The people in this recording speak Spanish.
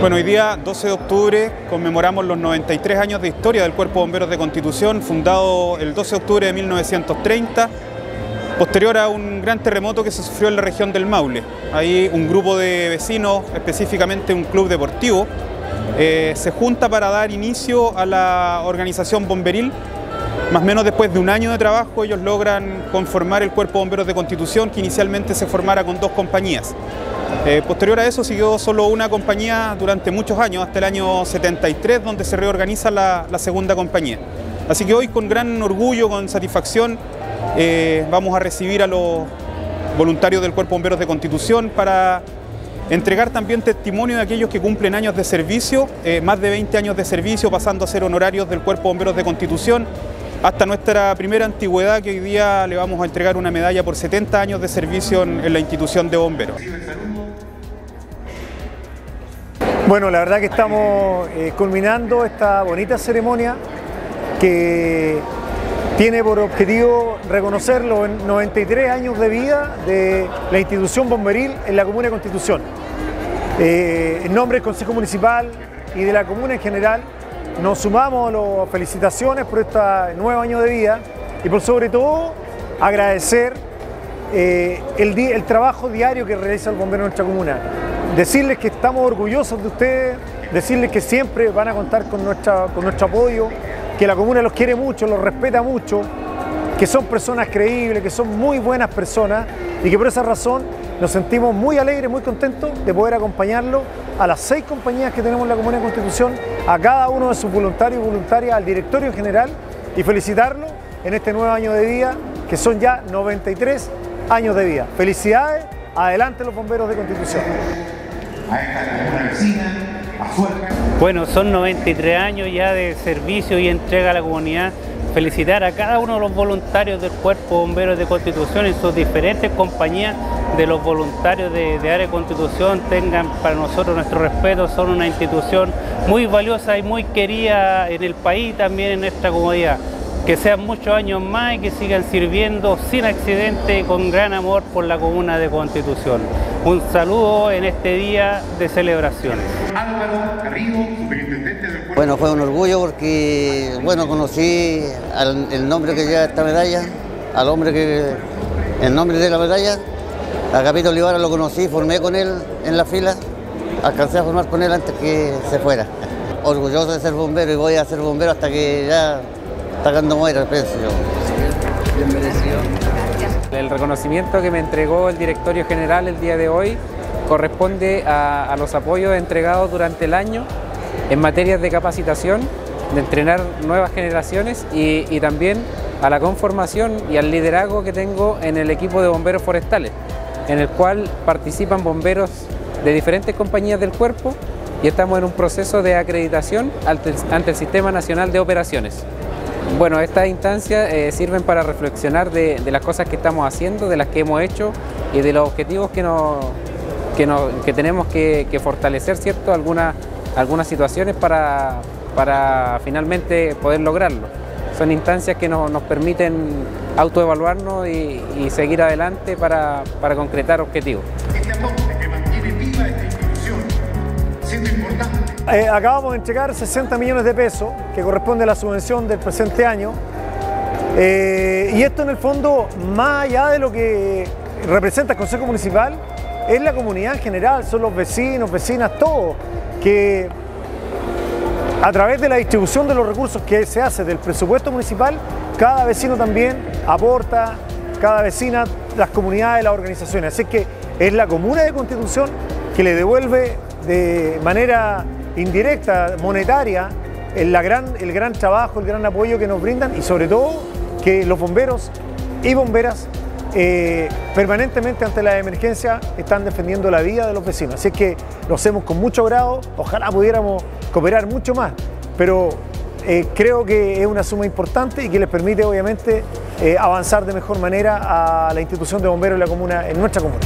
Bueno, hoy día 12 de octubre conmemoramos los 93 años de historia del Cuerpo de Bomberos de Constitución, fundado el 12 de octubre de 1930, posterior a un gran terremoto que se sufrió en la región del Maule. Ahí un grupo de vecinos, específicamente un club deportivo, eh, se junta para dar inicio a la organización bomberil. Más o menos después de un año de trabajo ellos logran conformar el Cuerpo de Bomberos de Constitución que inicialmente se formara con dos compañías. Eh, posterior a eso siguió solo una compañía durante muchos años, hasta el año 73, donde se reorganiza la, segunda compañía. Así que hoy con gran orgullo, con satisfacción, eh, vamos a recibir a los voluntarios del Cuerpo Bomberos de Constitución para entregar también testimonio de aquellos que cumplen años de servicio, eh, más de 20 años de servicio, pasando a ser honorarios del Cuerpo Bomberos de Constitución, hasta nuestra primera antigüedad, que hoy día le vamos a entregar una medalla por 70 años de servicio en la institución de bomberos. Bueno, la verdad que estamos eh, culminando esta bonita ceremonia que tiene por objetivo reconocer los 93 años de vida de la institución bomberil en la Comuna de Constitución. Eh, en nombre del Consejo Municipal y de la Comuna en general, nos sumamos a las felicitaciones por este nuevo año de vida y por sobre todo agradecer eh, el, el trabajo diario que realiza el bombero en nuestra comuna decirles que estamos orgullosos de ustedes, decirles que siempre van a contar con, nuestro apoyo, que la comuna los quiere mucho, los respeta mucho, que son personas creíbles, que son muy buenas personas y que por esa razón nos sentimos muy alegres, muy contentos de poder acompañarlo a las seis compañías que tenemos en la Comuna de Constitución, a cada uno de sus voluntarios y voluntarias, al directorio en general y felicitarlo en este nuevo año de vida, que son ya 93 años de vida. Felicidades, adelante los bomberos de Constitución a vecina, Bueno, son 93 años ya de servicio y entrega a la comunidad. Felicitar a cada uno de los voluntarios del Cuerpo Bomberos de Constitución y sus diferentes compañías de los voluntarios de, de Área de Constitución tengan para nosotros nuestro respeto, son una institución muy valiosa y muy querida en el país y también en nuestra comunidad que sean muchos años más y que sigan sirviendo sin accidente y con gran amor por la comuna de Constitución. Un saludo en este día de celebraciones. Bueno, fue un orgullo porque bueno, conocí el nombre que lleva esta medalla, al hombre que, el nombre de la medalla, a Capito Olivara lo conocí, formé con él en la fila, alcancé a formar con él antes que se fuera. Orgulloso de ser bombero y voy a ser bombero hasta que ya pienso yo. Bien. El reconocimiento que me entregó el directorio general el día de hoy corresponde a, los apoyos entregados durante el año en materias de capacitación, de entrenar nuevas generaciones y, y también a la conformación y al liderazgo que tengo en el equipo de bomberos forestales, en el cual participan bomberos de diferentes compañías del cuerpo y estamos en un proceso de acreditación ante el Sistema Nacional de Operaciones. Bueno, estas instancias eh, sirven para reflexionar de, las cosas que estamos haciendo, de las que hemos hecho y de los objetivos que, que, tenemos que, fortalecer, ¿cierto? Algunas, algunas situaciones para, para finalmente poder lograrlo. Son instancias que nos, permiten autoevaluarnos y, y seguir adelante para, para concretar objetivos. Eh, acabamos de entregar 60 millones de pesos, que corresponde a la subvención del presente año. Eh, y esto en el fondo, más allá de lo que representa el Consejo Municipal, es la comunidad en general, son los vecinos, vecinas, todos, que a través de la distribución de los recursos que se hace del presupuesto municipal, cada vecino también aporta, cada vecina, las comunidades, las organizaciones. Así que es la comuna de Constitución que le devuelve de manera indirecta, monetaria, el, la gran, el gran trabajo, el gran apoyo que nos brindan y sobre todo que los bomberos y bomberas eh, permanentemente ante la emergencia están defendiendo la vida de los vecinos. Así es que lo hacemos con mucho grado, ojalá pudiéramos cooperar mucho más, pero eh, creo que es una suma importante y que les permite obviamente eh, avanzar de mejor manera a la institución de bomberos en la comuna, en nuestra comuna.